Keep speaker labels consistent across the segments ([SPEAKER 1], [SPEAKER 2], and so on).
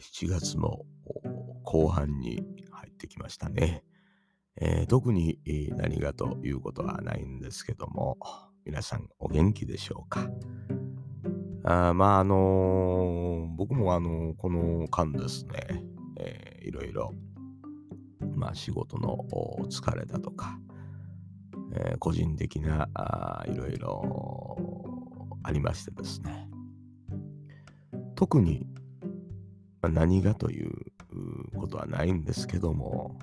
[SPEAKER 1] 7月も後半に入ってきましたね。えー、特に何がということはないんですけども、皆さんお元気でしょうか？あまあ、あのー、僕もあのー、この間ですね、えー、いろいろ、まあ、仕事の疲れだとか、えー、個人的なあいろいろありましてですね、特にま何がということはないんですけども、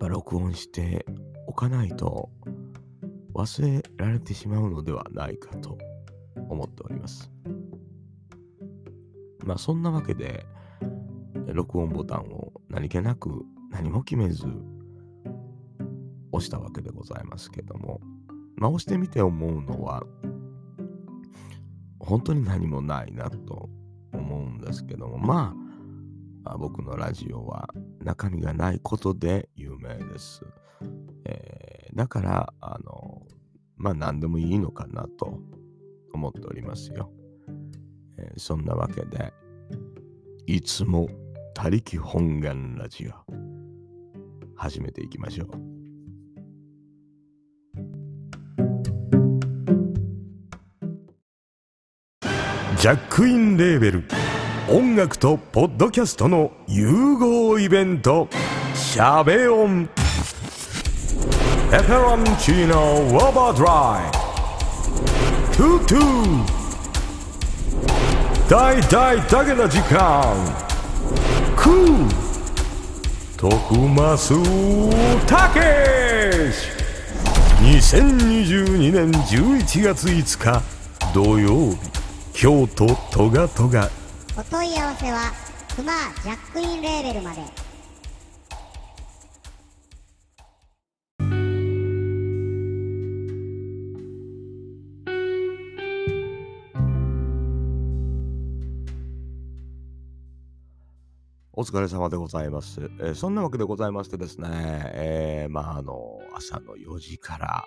[SPEAKER 1] ま録音しておかないと忘れられてしまうのではないかと思っております。まあそんなわけで録音ボタンを何気なく何も決めず押したわけでございますけども、まあ押してみて思うのは本当に何もないなとですけども、まあ、僕のラジオは中身がないことで有名です。えー、だから、あの、まあ何でもいいのかなと思っておりますよ。えー、そんなわけで、いつも他力本願ラジオ、始めていきましょう。ジャックインレーベル音楽とポッドキャストの融合イベント「シャベオン」「ペペロンチーノウォーバードライ」「トゥトゥ」大大だけな時間。クー。徳増たけし2022年11月5日土曜日京都トガトガ
[SPEAKER 2] お問い合わせはクマジャックインレーベルまで
[SPEAKER 1] お疲れ様でございます。えー、そんなわけでございましてですね、えー、まあ、あの、朝の4時から、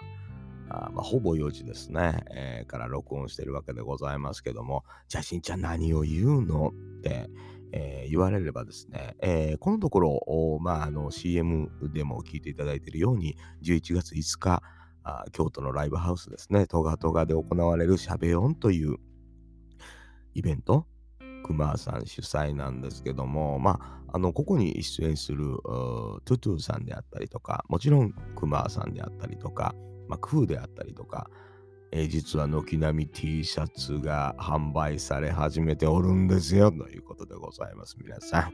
[SPEAKER 1] あまあ、ほぼ4時ですね、えー、から録音してるわけでございますけども、じゃあしんちゃん何を言うの？って、えー、言われればですね、えー、このところ、まあ、あの CM でも聞いていただいているように、11月5日、あ京都のライブハウスですね、トガトガで行われるしゃべ音というイベント、熊さん主催なんですけども、まあ、あの、ここに出演するトゥトゥさんであったりとか、もちろん熊さんであったりとか、まあ、空であったりとか、えー、実は軒並み T シャツが販売され始めておるんですよということでございます、皆さん。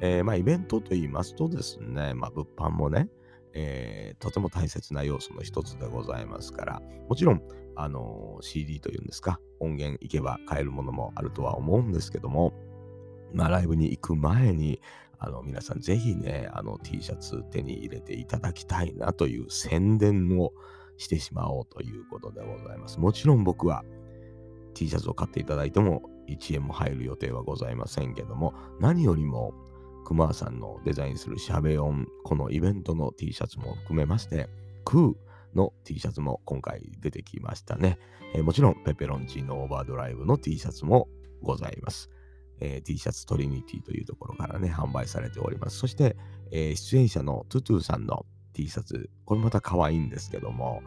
[SPEAKER 1] えー、まあ、イベントと言いますとですね、まあ、物販もね、えー、とても大切な要素の一つでございますから、もちろん、あの、CD というんですか、音源行けば買えるものもあるとは思うんですけども、まあ、ライブに行く前に、あの、皆さんぜひね、あの T シャツ手に入れていただきたいなという宣伝をしてしまおうということでございます。もちろん僕は T シャツを買っていただいても1円も入る予定はございませんけども、何よりも熊さんのデザインするシャベオン、このイベントの T シャツも含めまして、クーの T シャツも今回出てきましたね。えー、もちろんペペロンチーノオーバードライブの T シャツもございます。えー、T シャツトリニティというところからね、販売されております。そして、えー、出演者のトゥトゥさんの T シャツ、これまた可愛いんですけども、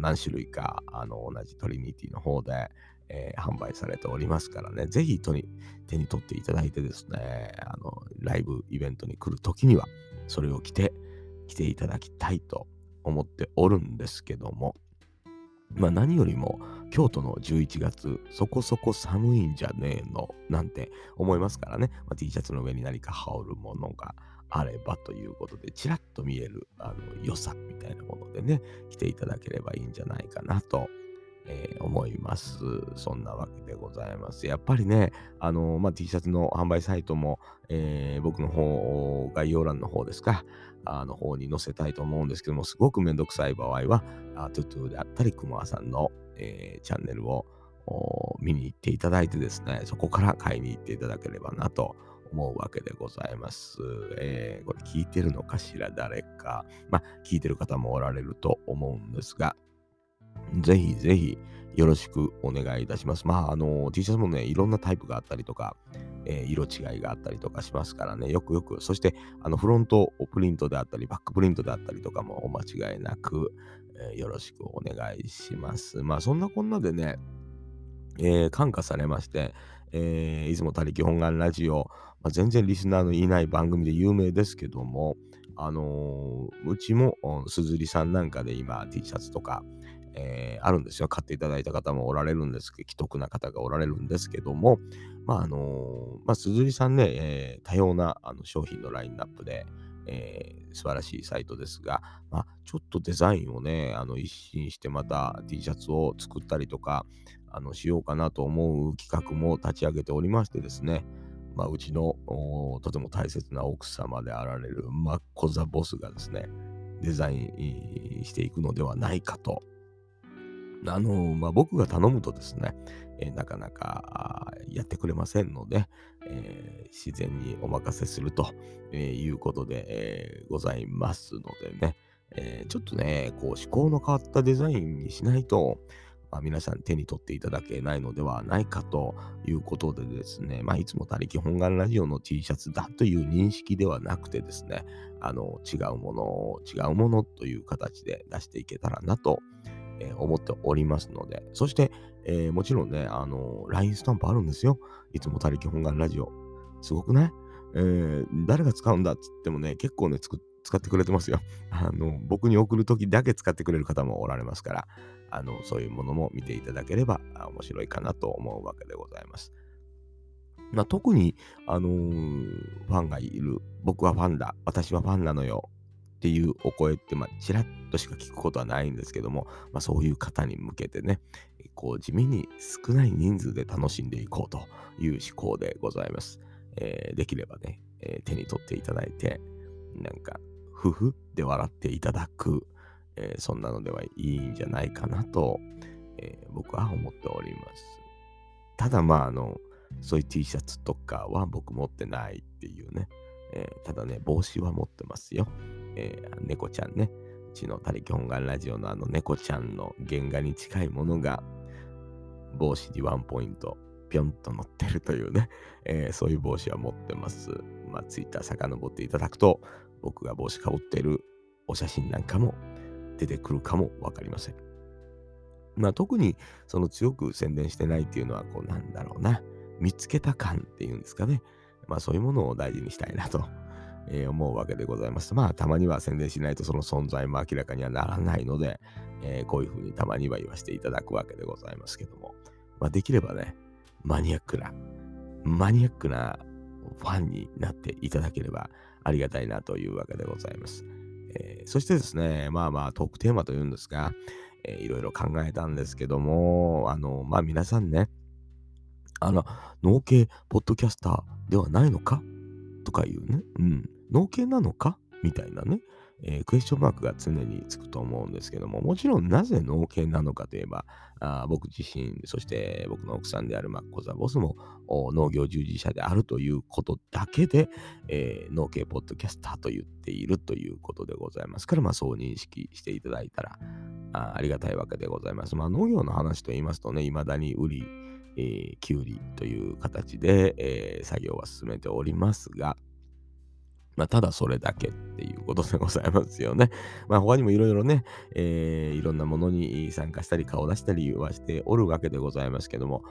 [SPEAKER 1] 何種類かあの同じトリニティの方で、えー、販売されておりますからね、ぜひ手に手に取っていただいてですね、あのライブイベントに来るときには、それを着て、来ていただきたいと思っておるんですけども、まあ何よりも京都の11月そこそこ寒いんじゃねえのなんて思いますからね、まあ、T シャツの上に何か羽織るものがあればということでちらっと見えるあの良さみたいなものでね来ていただければいいんじゃないかなとえー、思います。そんなわけでございます。やっぱりね、あのまあ、T シャツの販売サイトも、えー、僕の方、概要欄の方ですか、あの方に載せたいと思うんですけども、すごくめんどくさい場合は、あトゥトゥであったり、くまさんの、えー、チャンネルを見に行っていただいてですね、そこから買いに行っていただければなと思うわけでございます。えー、これ聞いてるのかしら、誰か。まあ、聞いてる方もおられると思うんですが、ぜひぜひよろしくお願いいたします。まあ、あの、T シャツもね、いろんなタイプがあったりとか、えー、色違いがあったりとかしますからね、よくよく、そして、あの、フロントプリントであったり、バックプリントであったりとかもお間違いなく、えー、よろしくお願いします。まあ、そんなこんなでね、えー、感化されまして、えー、出雲他力本願ラジオ、まあ、全然リスナーのいない番組で有名ですけども、あのー、うちもすずりさんなんかで今 T シャツとか、えー、あるんですよ。買っていただいた方もおられるんですけど、既得な方がおられるんですけども、まあ、あのー、まあ、鈴木さんね、えー、多様なあの商品のラインナップで、えー、素晴らしいサイトですが、まあ、ちょっとデザインをね、あの一新してまた T シャツを作ったりとか、あのしようかなと思う企画も立ち上げておりましてですね、まあ、うちのとても大切な奥様であられるマッコザボスがですね、デザインしていくのではないかと。あの、まあ、僕が頼むとですね、え、なかなかやってくれませんので、えー、自然にお任せすると、え、いうことで、えございますのでね、えちょっとね、こう思考の変わったデザインにしないと、まあ、皆さん手に取っていただけないのではないかということでですね、まあ、いつも他力本願ラジオの T シャツだという認識ではなくてですね、あの違うものを違うものという形で出していけたらなと、思っておりますので、そして、えー、もちろんね、あの、LINE スタンプあるんですよ。いつも他力本願ラジオ。すごくないえー、誰が使うんだっつってもね、結構ね、作っ使ってくれてますよ。あの、僕に送るときだけ使ってくれる方もおられますから、あの、そういうものも見ていただければ面白いかなと思うわけでございます。まあ、特に、あのー、ファンがいる、僕はファンだ、私はファンなのよっていうお声って、まあ、ちらっとしか聞くことはないんですけども、まあ、そういう方に向けてね、こう地味に少ない人数で楽しんでいこうという思考でございます。えー、できればね、えー、手に取っていただいて、なんか、ふふって笑っていただく、えー、そんなのではいいんじゃないかなと、え僕は思っております。ただまあ、あの、そういう T シャツとかは僕持ってないっていうね。えただね、帽子は持ってますよ。えー、猫ちゃんね。うちの他力本願ラジオのあの猫ちゃんの原画に近いものが帽子にワンポイントぴょんと乗ってるというね、えー、そういう帽子は持ってます。まあ、ツイッター遡っていただくと僕が帽子かぶっているお写真なんかも出てくるかもわかりません。まあ、特にその強く宣伝してないっていうのはこうなんだろうな見つけた感っていうんですかね。まあそういうものを大事にしたいなとえ、思うわけでございます。まあ、たまには宣伝しないとその存在も明らかにはならないので、えー、こういうふうにたまには言わせていただくわけでございますけども、まあ、できればね、マニアックな、マニアックなファンになっていただければありがたいなというわけでございます。えー、そしてですね、まあまあトークテーマというんですが、えー、いろいろ考えたんですけども、あの、まあ皆さんね、あの、農系ポッドキャスターではないのかとかいうね、うん、農系なのかみたいなね、えー、クエスチョンマークが常につくと思うんですけども、もちろんなぜ農系なのかといえば、あ僕自身、そして僕の奥さんであるマッコザボスも農業従事者であるということだけで、えー、農系ポッドキャスターと言っているということでございますから、まあそう認識していただいたらあありがたいわけでございます。まあ農業の話と言いますとね、未だに売り、えー、きゅうりという形で、えー、作業は進めておりますが、まあ、ただそれだけっていうことでございますよね。まあ、他にもいろいろね、えー、いろんなものに参加したり、顔を出したりはしておるわけでございますけども、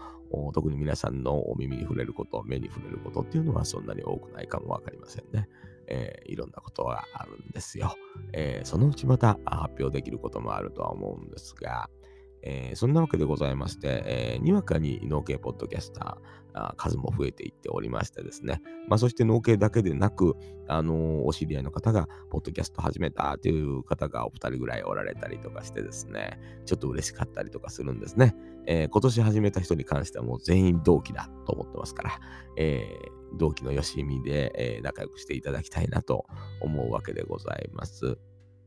[SPEAKER 1] 特に皆さんのお耳に触れること、目に触れることっていうのはそんなに多くないかもわかりませんね。えー、いろんなことがあるんですよ。えー、そのうちまた発表できることもあるとは思うんですが、えー、そんなわけでございまして、えー、にわかに農系ポッドキャスター数も増えていっておりましてですね、まあ、そして農系だけでなく、あのー、お知り合いの方がポッドキャスト始めたという方がお二人ぐらいおられたりとかしてですね、ちょっと嬉しかったりとかするんですね。えー、今年始めた人に関してはもう全員同期だと思ってますから、えー、同期のよしみで、え、仲良くしていただきたいなと思うわけでございます。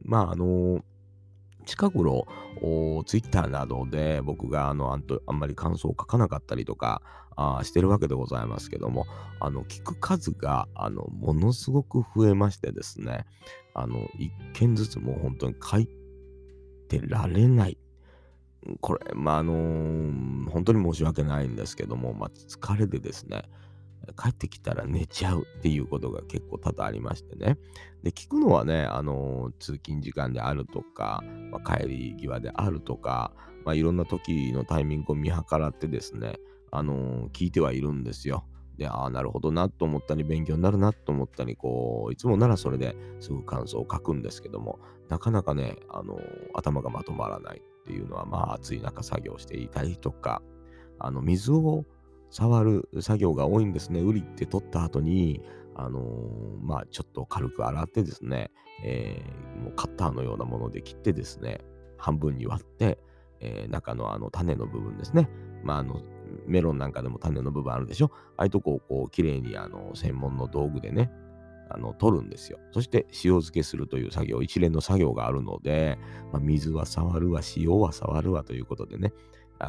[SPEAKER 1] まあ、あのー近頃、ツイッターなどで僕があのあんとあんまり感想を書かなかったりとかあしてるわけでございますけども、あの聞く数があのものすごく増えましてですね、あの一件ずつもう本当に書いてられない。これ、まあ、あのー本当に申し訳ないんですけども、まあ、疲れでですね、帰ってきたら寝ちゃうっていうことが結構多々ありましてね。で、聞くのはね、あの通勤時間であるとか、まあ、帰り際であるとか、まあ、いろんな時のタイミングを見計らってですね、あの聞いてはいるんですよ。で、ああ、なるほどなと思ったり、勉強になるなと思ったり、こう、いつもならそれですぐ感想を書くんですけども、なかなかね、あの頭がまとまらないっていうのは、まあ、暑い中作業していたりとか、あの、水を触る作業が多いんですね。ウリって取った後に、あのーまあ、ちょっと軽く洗ってですね、えーもうカッターのようなもので切ってですね、半分に割って、えー中のあの種の部分ですね。まあ、あの、メロンなんかでも種の部分あるでしょああいうとこをこう、きれいにあの、専門の道具でね、あの、取るんですよ。そして塩漬けするという作業、一連の作業があるので、まあ、水は触るわ、塩は触るわということでね、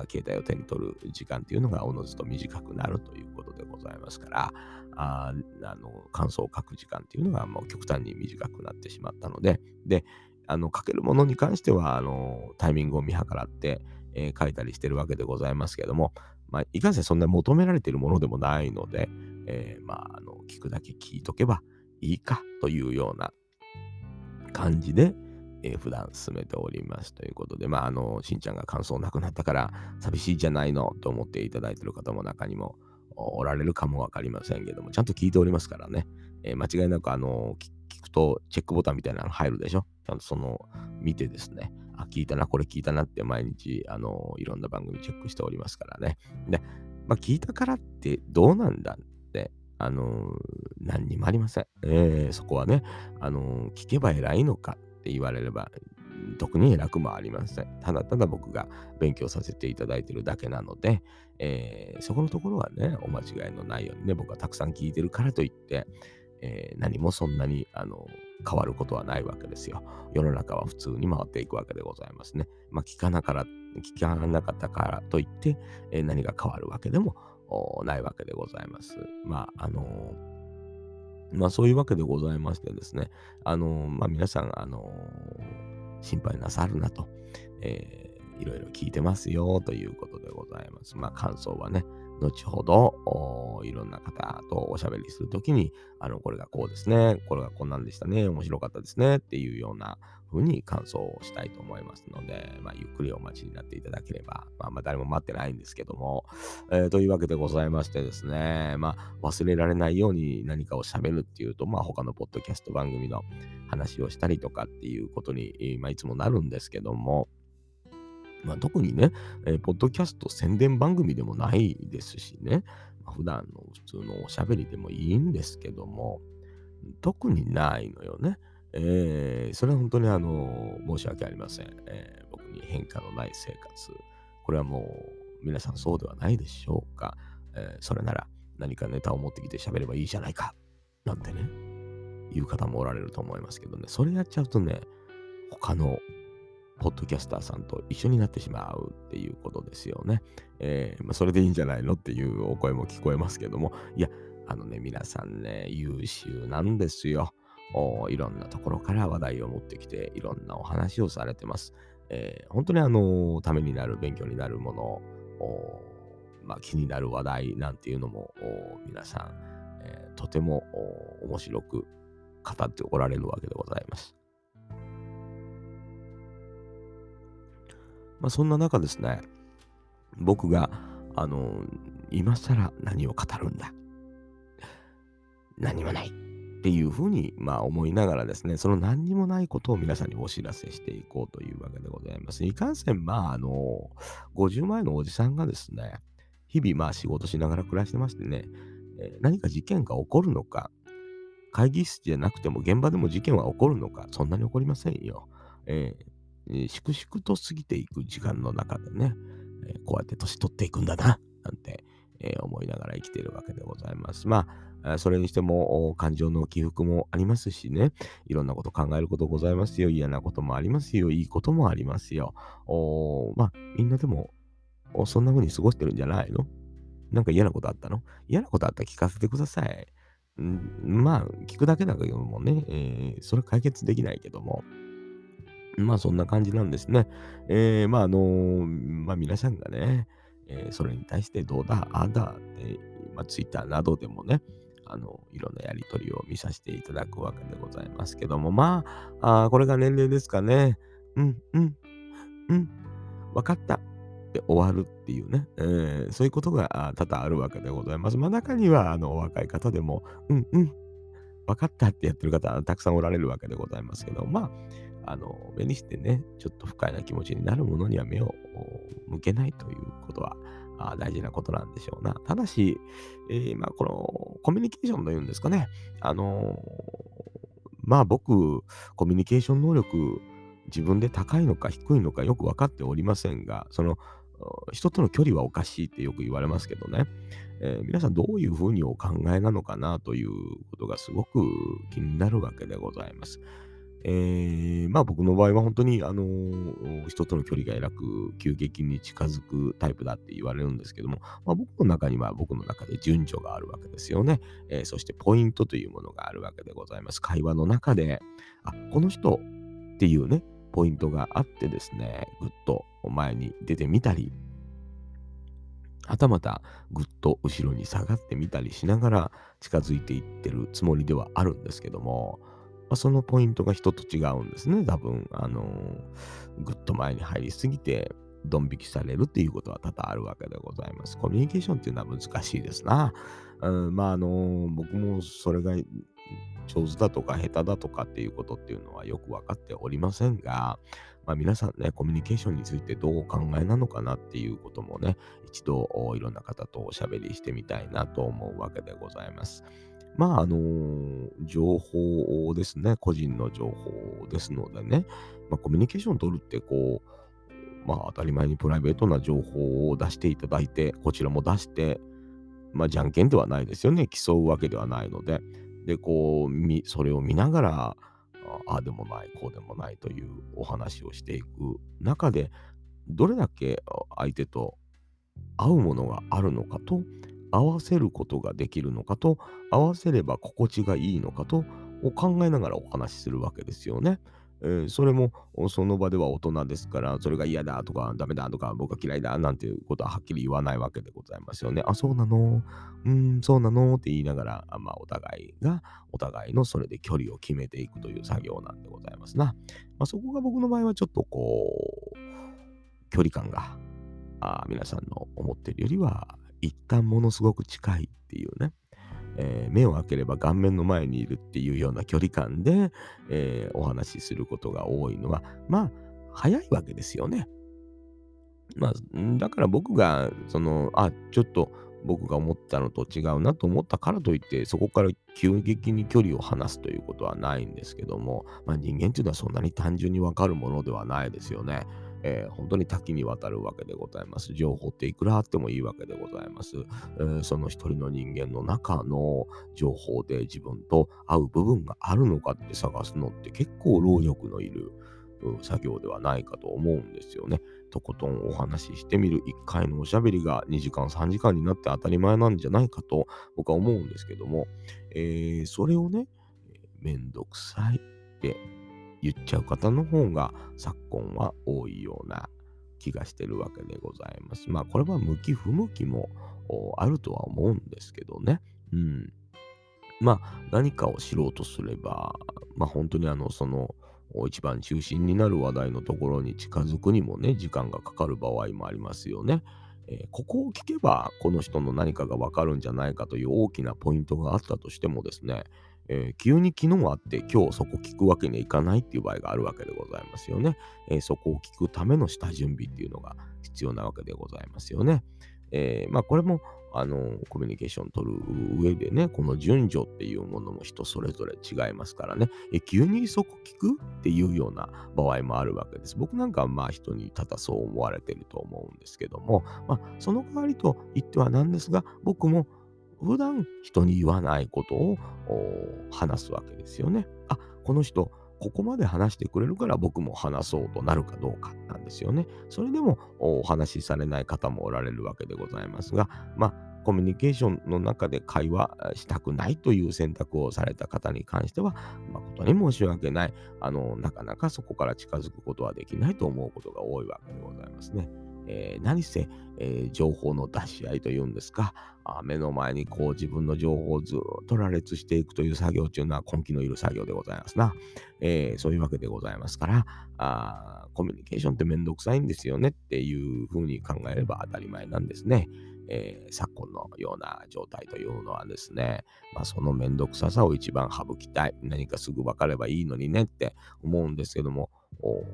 [SPEAKER 1] 携帯を手に取る時間っていうのがおのずと短くなるということでございますから、ああの感想を書く時間っていうのがもう極端に短くなってしまったので、で、あの書けるものに関してはあのタイミングを見計らって、えー書いたりしてるわけでございますけれども、まあ、いかんせんそんな求められているものでもないので、えーまあ、あの聞くだけ聞いとけばいいかというような感じで、えー普段進めておりますということで、まあ、あの、しんちゃんが感想なくなったから寂しいじゃないのと思っていただいている方も中にもおられるかもわかりませんけども、ちゃんと聞いておりますからね、えー間違いなく、あの、聞くとチェックボタンみたいなの入るでしょ？ちゃんとその、見てですね、あ、聞いたな、これ聞いたなって毎日、あの、いろんな番組チェックしておりますからね。で、まあ、聞いたからってどうなんだって、あの、何にもありません。えーそこはね、あの、聞けば偉いのかって言われれば、特に偉くもありません。ただただ僕が勉強させていただいているだけなので、えーそこのところはね、お間違いのないようにね、僕はたくさん聞いてるからといって、えー何もそんなにあの変わることはないわけですよ。世の中は普通に回っていくわけでございますね。まあ、聞かなから聞かなかったからといって、えー何が変わるわけでもないわけでございます。まあ、あのまあそういうわけでございましてですね、あのまあ皆さん、あの心配なさるなと、えーいろいろ聞いてますよということでございます。まあ感想はね、後ほどおいろんな方とおしゃべりするときに、あの、これがこうですね、これがこんなんでしたね、面白かったですねっていうような風に感想をしたいと思いますので、まあ、ゆっくりお待ちになっていただければ、まあ、まあ誰も待ってないんですけども、えーというわけでございましてですね、まあ、忘れられないように何かを喋るっていうと、まあ、他のポッドキャスト番組の話をしたりとかっていうことに、まあ、いつもなるんですけども、まあ、特にね、えーポッドキャスト宣伝番組でもないですしね、まあ普段の普通のおしゃべりでもいいんですけども、特にないのよね。えーそれは本当にあの、申し訳ありません。えー僕に変化のない生活。これはもう、皆さんそうではないでしょうか。えーそれなら何かネタを持ってきて喋ればいいじゃないか。なんてね、言う方もおられると思いますけどね、それやっちゃうとね、他のポッドキャスターさんと一緒になってしまうっていうことですよね。えーまあ、それでいいんじゃないのっていうお声も聞こえますけども、いや、あのね、皆さんね、優秀なんですよ。おいろんなところから話題を持ってきて、いろんなお話をされてます。えー本当にあの、ためになる、勉強になるもの、おまあ、気になる話題なんていうのも、お皆さん、えーとてもお面白く語っておられるわけでございます。まあ、そんな中ですね、僕が、あの、今更何を語るんだ。何もない。っていうふうに、まあ、思いながらですね、その何にもないことを皆さんにお知らせしていこうというわけでございます。いかんせん、まあ、あの、50前のおじさんがですね、日々、まあ、仕事しながら暮らしてましてね、え何か事件が起こるのか、会議室じゃなくても現場でも事件は起こるのか、そんなに起こりませんよ。え粛々と過ぎていく時間の中でね、えーこうやって年取っていくんだな、なんて、えー思いながら生きているわけでございます。まあ、それにしても感情の起伏もありますしね、いろんなこと考えることございますよ。嫌なこともありますよ。いいこともありますよ。まあ、みんなでも、そんな風に過ごしてるんじゃないの？なんか嫌なことあったの？嫌なことあったら聞かせてください。まあ、聞くだけだけどもね、えーそれ解決できないけども、まあそんな感じなんですね。えー、まああのまあ皆さんがね、えー、それに対してどうだ、ああだって、まあ、ツイッターなどでもね、あの、いろんなやりとりを見させていただくわけでございますけども、まあ、あこれが年齢ですかね。うん、うん、うん、わかった。って終わるっていうね、えー、そういうことが多々あるわけでございます。まあ中には、あの、お若い方でも、うん、うん、わかったってやってる方たくさんおられるわけでございますけど、まあ、あの、目にしてね、ちょっと不快な気持ちになるものには目を向けないということは、あ大事なことなんでしょうな。ただし、えー、まあ、このコミュニケーションというんですかね。あのまあ僕、コミュニケーション能力、自分で高いのか低いのかよく分かっておりませんが、その人との距離はおかしいってよく言われますけどね、えー、皆さんどういうふうにお考えなのかなということがすごく気になるわけでございます。えー、まあ僕の場合は本当に、あのー、人との距離がえらく急激に近づくタイプだって言われるんですけども、まあ、僕の中には僕の中で順序があるわけですよね、えー、そしてポイントというものがあるわけでございます。会話の中で、あ、この人っていうね、ポイントがあってですね、ぐっと前に出てみたり、はたまたぐっと後ろに下がってみたりしながら近づいていってるつもりではあるんですけども、まあ、そのポイントが人と違うんですね、多分。あのー、ぐっと前に入りすぎて、ドン引きされるっていうことは多々あるわけでございます。コミュニケーションっていうのは難しいですな。うん、まあ、あのー、僕もそれが上手だとか下手だとかっていうことっていうのはよく分かっておりませんが、まあ、皆さんね、コミュニケーションについてどうお考えなのかなっていうこともね、一度いろんな方とおしゃべりしてみたいなと思うわけでございます。まあ、あのー、情報ですね。個人の情報ですのでね。まあ、コミュニケーションを取るって、こう、まあ、当たり前にプライベートな情報を出していただいて、こちらも出して、まあ、じゃんけんではないですよね。競うわけではないので。で、こう、それを見ながら、ああでもない、こうでもないというお話をしていく中で、どれだけ相手と合うものがあるのかと合わせることができるのかと、合わせれば心地がいいのかと、を考えながらお話しするわけですよね。えー、それもその場では大人ですから、それが嫌だとかダメだとか僕は嫌いだなんていうことははっきり言わないわけでございますよね。あ、そうなの？うん、そうなの？って言いながら、まあ、お互いがお互いのそれで距離を決めていくという作業なんでございますな。まあ、そこが僕の場合はちょっとこう、距離感があ皆さんの思ってるよりは一旦ものすごく近いっていうね、えー、目を開ければ顔面の前にいるっていうような距離感で、えー、お話しすることが多いのは、まあ、早いわけですよね。まあ、だから僕が、その、あ、ちょっと僕が思ったのと違うなと思ったからといって、そこから急激に距離を離すということはないんですけども、まあ、人間っていうのはそんなに単純にわかるものではないですよね。えー、本当に多岐にわたるわけでございます。情報っていくらあってもいいわけでございます。えー、その一人の人間の中の情報で自分と合う部分があるのかって探すのって結構労力のいる作業ではないかと思うんですよね。とことんお話ししてみる1回のおしゃべりが2時間3時間になって当たり前なんじゃないかと僕は思うんですけども、えー、それをね、めんどくさいって言っちゃう方の方が昨今は多いような気がしてるわけでございます。まあこれは向き不向きもあるとは思うんですけどね。うん。まあ何かを知ろうとすれば、まあ本当にあのその一番中心になる話題のところに近づくにもね、時間がかかる場合もありますよね。えー、ここを聞けばこの人の何かがわかるんじゃないかという大きなポイントがあったとしてもですね、えー、急に昨日あって今日そこ聞くわけにはいかないっていう場合があるわけでございますよね。えー、そこを聞くための下準備っていうのが必要なわけでございますよね。えー、まあこれもあのコミュニケーション取る上でね、この順序っていうものも人それぞれ違いますからね、え急にそこ聞くっていうような場合もあるわけです。僕なんかはまあ人にただそう思われてると思うんですけども、まあその代わりと言ってはなんですが、僕も普段人に言わないことを話すわけですよね。あ、この人、ここまで話してくれるから僕も話そうとなるかどうかなんですよね。それでもお話しされない方もおられるわけでございますが、まあ、コミュニケーションの中で会話したくないという選択をされた方に関しては、誠に申し訳ない。あの、なかなかそこから近づくことはできないと思うことが多いわけでございますね。えー、何せ、えー、情報の出し合いというんですか、あ目の前にこう自分の情報をずっと羅列していくという作業というのは根気のいる作業でございますな。えー、そういうわけでございますから、あコミュニケーションってめんどくさいんですよねっていうふうに考えれば当たり前なんですね。えー、昨今のような状態というのはですね、まあ、そのめんどくささを一番省きたい。何かすぐ分かればいいのにねって思うんですけども、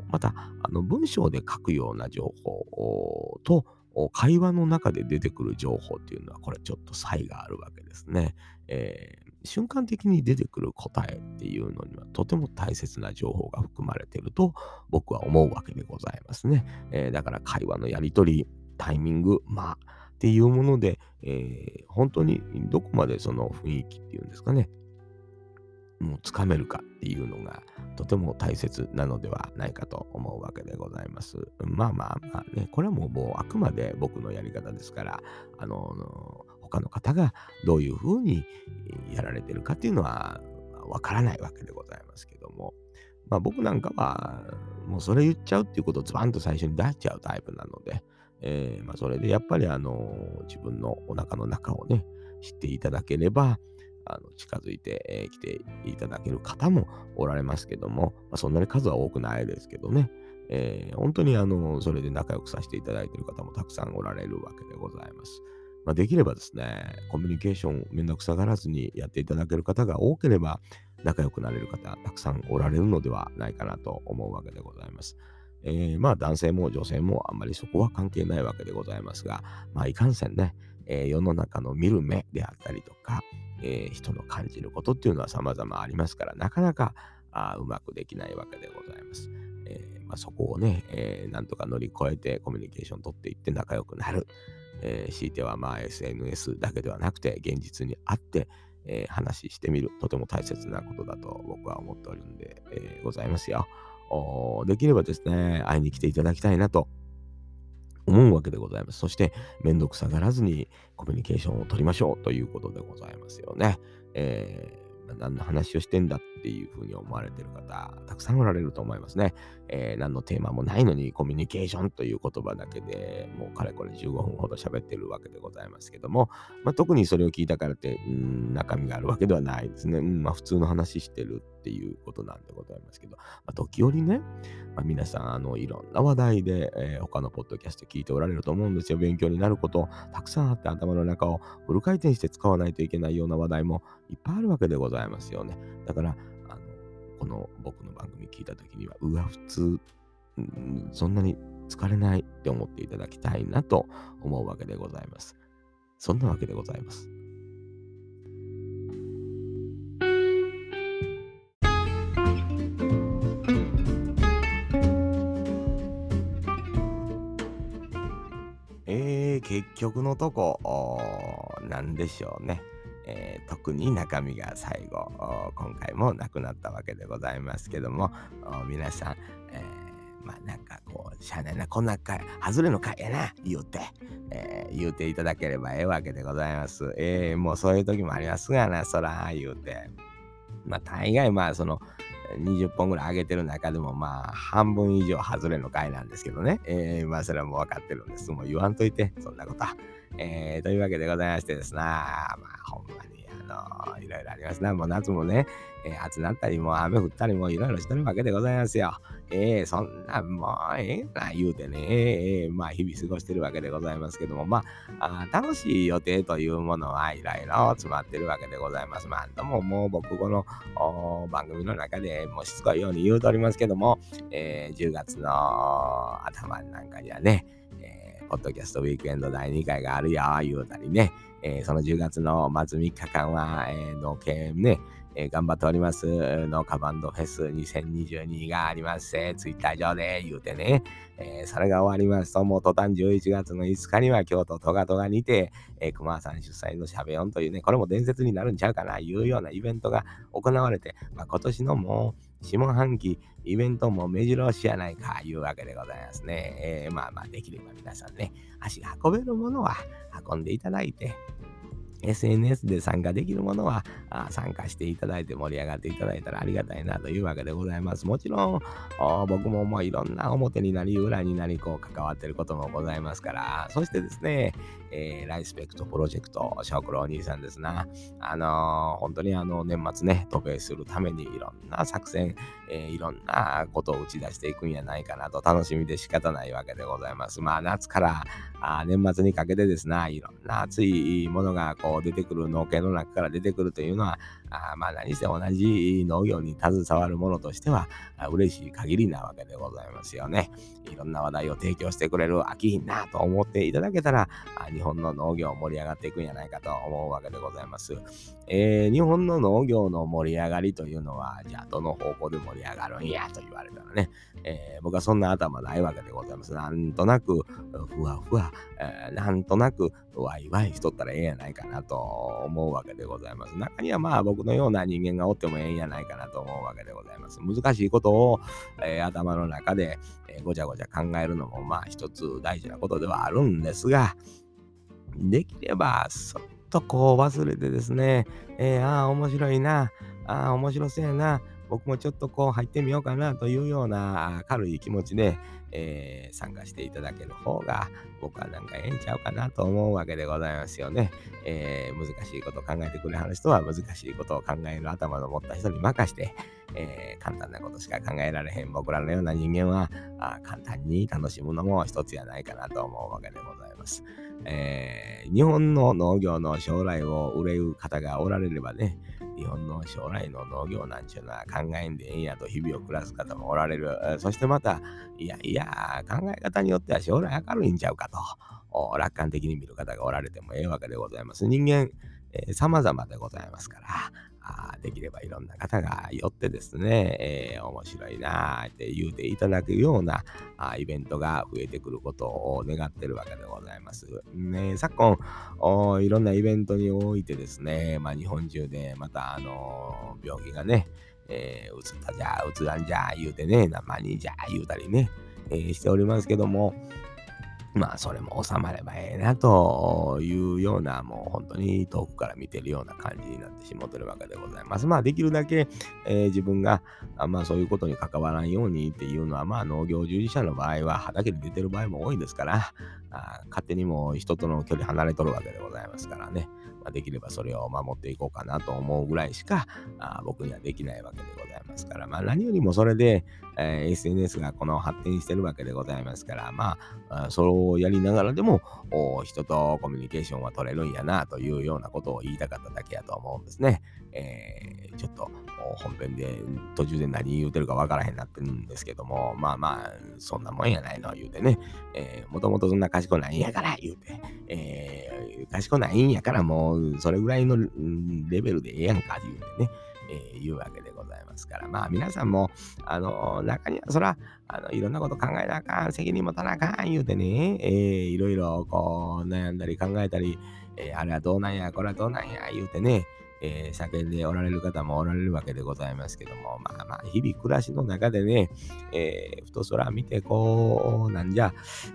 [SPEAKER 1] また、あの文章で書くような情報と、会話の中で出てくる情報っていうのは、これちょっと差異があるわけですね。えー、瞬間的に出てくる答えっていうのには、とても大切な情報が含まれていると、僕は思うわけでございますね。えー、だから会話のやり取り、タイミング、まあ、っていうもので、えー、本当にどこまでその雰囲気っていうんですかね、もうつかめるかっていうのがとても大切なのではないかと思うわけでございます。まあまあまあね、これはもうもうあくまで僕のやり方ですから、あの、他の方がどういうふうにやられてるかっていうのはわからないわけでございますけども、まあ僕なんかはもうそれ言っちゃうっていうことをズバンと最初に出しちゃうタイプなので、えー、まあそれでやっぱりあの自分のお腹の中をね、知っていただければ、あの近づいてき、ていただける方もおられますけども、まあ、そんなに数は多くないですけどね、えー、本当にあのそれで仲良くさせていただいている方もたくさんおられるわけでございます。まあ、できればですね、コミュニケーションめんどくさがらずにやっていただける方が多ければ、仲良くなれる方、たくさんおられるのではないかなと思うわけでございます。えー、まあ男性も女性もあんまりそこは関係ないわけでございますが、まあいかんせんね、えー、世の中の見る目であったりとか、えー、人の感じることっていうのは様々ありますから、なかなかあうまくできないわけでございます。えー、まあ、そこをね、えー、なんとか乗り越えてコミュニケーション取っていって仲良くなる。えー、強いてはまあ SNS だけではなくて現実に会って、えー、話してみる。とても大切なことだと僕は思っておるんで、えー、ございますよ。できればですね、会いに来ていただきたいなと思うわけでございます。そして、めんどくさがらずにコミュニケーションを取りましょうということでございますよね。えー何の話をしてんだっていうふうに思われてる方、たくさんおられると思いますね。えー、何のテーマもないのにコミュニケーションという言葉だけでもうかれこれ15分ほど喋ってるわけでございますけども、まあ、特にそれを聞いたからって、うん、中身があるわけではないですね。うん、まあ、普通の話してるっていうことなんでございますけど、まあ、時折ね、まあ、皆さん、あの、いろんな話題で、えー、他のポッドキャスト聞いておられると思うんですよ。勉強になること、たくさんあって頭の中をフル回転して使わないといけないような話題もいっぱいあるわけでございますよね。だから、あのこの僕の番組聞いたときには、うわ、普通、そんなに疲れないって思っていただきたいなと思うわけでございます。そんなわけでございます。結局のとこ、なんでしょうね。えー、特に中身が最後、今回もなくなったわけでございますけども、皆さん、えー、まあなんかこう、しゃあないな、こんな回、外れの回やな、言うて、えー、言うていただければええわけでございます。えー、もうそういう時もありますがな、そら、言うて。まあ大概まあその、20本ぐらい上げてる中でもまあ半分以上外れの回なんですけどね。えー、まあそれはもう分かってるんです。もう言わんといて、そんなことは。えー、というわけでございましてですな、まあほんまにあのいろいろありますな。もう夏もね、えー、暑なったり、もう雨降ったり、もいろいろしてるわけでございますよ。えー、そんな、もうええな言うてね、えー、まあ日々過ごしてるわけでございますけども、まあ、あ楽しい予定というものはいろいろ詰まってるわけでございます。まあ、とももう僕この番組の中でもうしつこいように言うとおりますけども、えー、10月の頭なんかにはね、ポッドキャストウィークエンド第2回があるよ、言うたりね、えー、その10月の末3日間は、えー、農系ね、えー、頑張っております、農家バンドフェス2022があります、えー、ツイッター上で言うてね、えー、それが終わります。と、もう途端11月の5日には京都トガトガにて、えー、熊さん主催のしゃべ音というね、これも伝説になるんちゃうかな、いうようなイベントが行われて、まあ、今年のもう、下半期イベントも目白押しやないか、いうわけでございますね。えー、まあまあ、できれば皆さんね、足が運べるものは運んでいただいて、SNS で参加できるものは参加していただいて盛り上がっていただいたらありがたいなというわけでございます。もちろん僕ももういろんな表になり裏になりこう関わってることもございますから、そしてですね、えー、ライスペクトプロジェクト、小黒お兄さんですな。あのー、本当にあの年末ね、渡米するためにいろんな作戦、えー、いろんなことを打ち出していくんやないかなと楽しみで仕方ないわけでございます。まあ夏からあ年末にかけてですな、いろんな熱いものがこう出てくる農家の中から出てくるというのは、あまあ何せ同じ農業に携わる者としては嬉しい限りなわけでございますよね。いろんな話題を提供してくれる秋いなと思っていただけたら、日本の農業盛り上がっていくんじゃないかと思うわけでございます。えー、日本の農業の盛り上がりというのは、じゃあどの方向で盛り上がるんやと言われたらね、えー、僕はそんな頭ないわけでございます。なんとなく、ふわふわ、えー、なんとなく、ワイワイしとったらええやないかなと思うわけでございます。中にはまあ僕のような人間がおってもええんやないかなと思うわけでございます。難しいことを、えー、頭の中で、えー、ごちゃごちゃ考えるのもまあ一つ大事なことではあるんですが、できればそっとこう忘れてですね、えー、ああ面白いな、ああ面白そうやな、僕もちょっとこう入ってみようかなというような軽い気持ちで、えー、参加していただける方が僕はなんかええんちゃうかなと思うわけでございますよね。えー、難しいことを考えてくれはる人は難しいことを考える頭の持った人に任して、えー、簡単なことしか考えられへん僕らのような人間はあ簡単に楽しむのも一つやないかなと思うわけでございます。えー、日本の農業の将来を憂う方がおられればね、日本の将来の農業なんちゅうのは考えんでええんやと日々を暮らす方もおられる。そしてまた、いやいや、考え方によっては将来明るいんちゃうかと、楽観的に見る方がおられてもええわけでございます。人間、えー、様々でございますから、できればいろんな方が寄ってですね、えー、面白いなって言うていただくようなあイベントが増えてくることを願ってるわけでございます。ね、昨今おいろんなイベントにおいてですね、まあ、日本中でまた、あのー、病気がね、えー、うつったじゃ、うつらんじゃ言うてね、生にじゃ言うたりね、えー、しておりますけども、まあ、それも収まればええなというような、もう本当に遠くから見てるような感じになってしまってるわけでございます。まあ、できるだけ、えー、自分が、あまあ、そういうことに関わらんようにっていうのは、まあ、農業従事者の場合は畑に出てる場合も多いですから、あ勝手にも人との距離離れとるわけでございますからね。まあ、できればそれを守っていこうかなと思うぐらいしかあ僕にはできないわけでございますから、まあ、何よりもそれで、えー、SNS がこの発展してるわけでございますから、まあ、それをやりながらでも人とコミュニケーションは取れるんやなというようなことを言いたかっただけやと思うんですね。えー、ちょっと本編で途中で何言うてるかわからへんなってるんですけども、まあまあ、そんなもんやないの言うてね、えー、もともとそんな賢ないんやから言うて、えー、賢ないんやからもうそれぐらいのレベルでええやんか言うてね、えー、言うわけでございますから、まあ皆さんも、あの、中にはそら、あの、いろんなこと考えなあかん、責任持たなあかん言うてね、えー、いろいろこう悩んだり考えたり、えー、あれはどうなんや、これはどうなんや言うてね、えー、叫んでおられる方もおられるわけでございますけども、まあまあ、日々暮らしの中でね、えー、ふと空見て、こう、なんじゃ、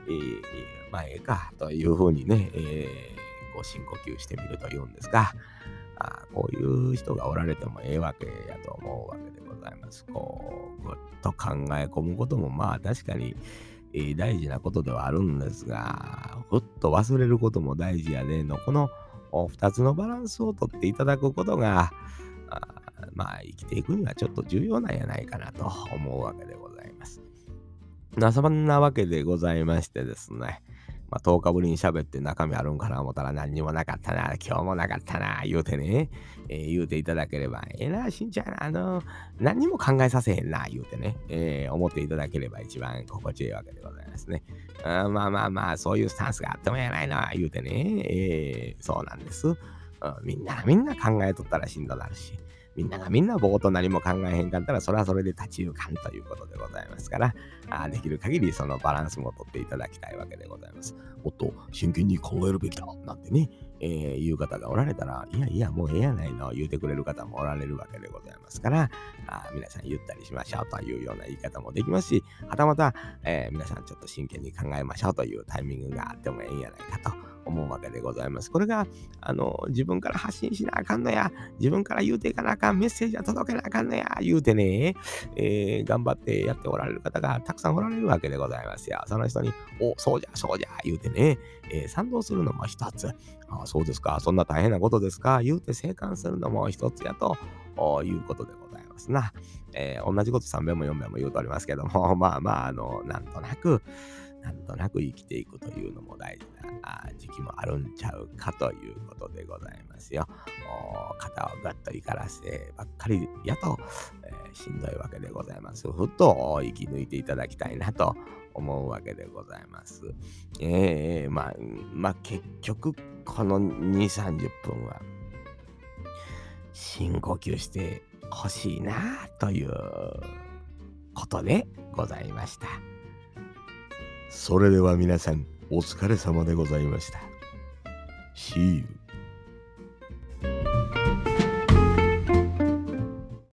[SPEAKER 1] えー、まあ、ええか、というふうにね、えー、こう深呼吸してみるというんですか、あこういう人がおられてもええわけやと思うわけでございます。こう、ぐっと考え込むことも、まあ確かに、えー、大事なことではあるんですが、ふっと忘れることも大事やでの、この、2つのバランスをとっていただくことが、あまあ、生きていくにはちょっと重要なんやないかなと思うわけでございます。そんなわけでございましてですね、まあ、10日ぶりに喋って中身あるんかな思ったら何にもなかったな、今日もなかったな、言うてね、えー、言うていただければ、ええー、な、しんちゃん、あの、何にも考えさせへんな、言うてね、えー、思っていただければ一番心地いいわけでございますね。あまあまあまあ、そういうスタンスがあってもやないな、言うてね、えー、そうなんです。みんなみんな考えとったらしんどなるし、みんながみんなぼーっと何も考えへんかったら、それはそれで立ち行かんということでございますから、あできる限りそのバランスもとっていただきたいわけでございます。もっと真剣に考えるべきだなんてね、えー、いう方がおられたら、いやいや、もうええやないの、言うてくれる方もおられるわけでございますから、あ皆さん言ったりしましょうというような言い方もできますし、はたまた、えー、皆さんちょっと真剣に考えましょうというタイミングがあってもええんやないかと。思うわけでございます。これが、あの、自分から発信しなあかんのや、自分から言うていかなあかん、メッセージは届けなあかんのや、言うてね、えー、頑張ってやっておられる方がたくさんおられるわけでございますよ。その人に、お、そうじゃ、そうじゃ、言うてね、えー、賛同するのも一つ。あそうですか、そんな大変なことですか、言うて生還するのも一つやということでございますな。えー、同じこと3遍も4遍も言うとおりますけども、まあまあ、あの、なんとなく、なんとなく生きていくというのも大事な時期もあるんちゃうかということでございますよ。もう肩をガッと怒らせばっかりやと、えー、しんどいわけでございます。ふっと生き抜いていただきたいなと思うわけでございます。ええー、まあ、まあ結局この2、30分は深呼吸してほしいなということでございました。それでは皆さん、お疲れ様でございました。See you.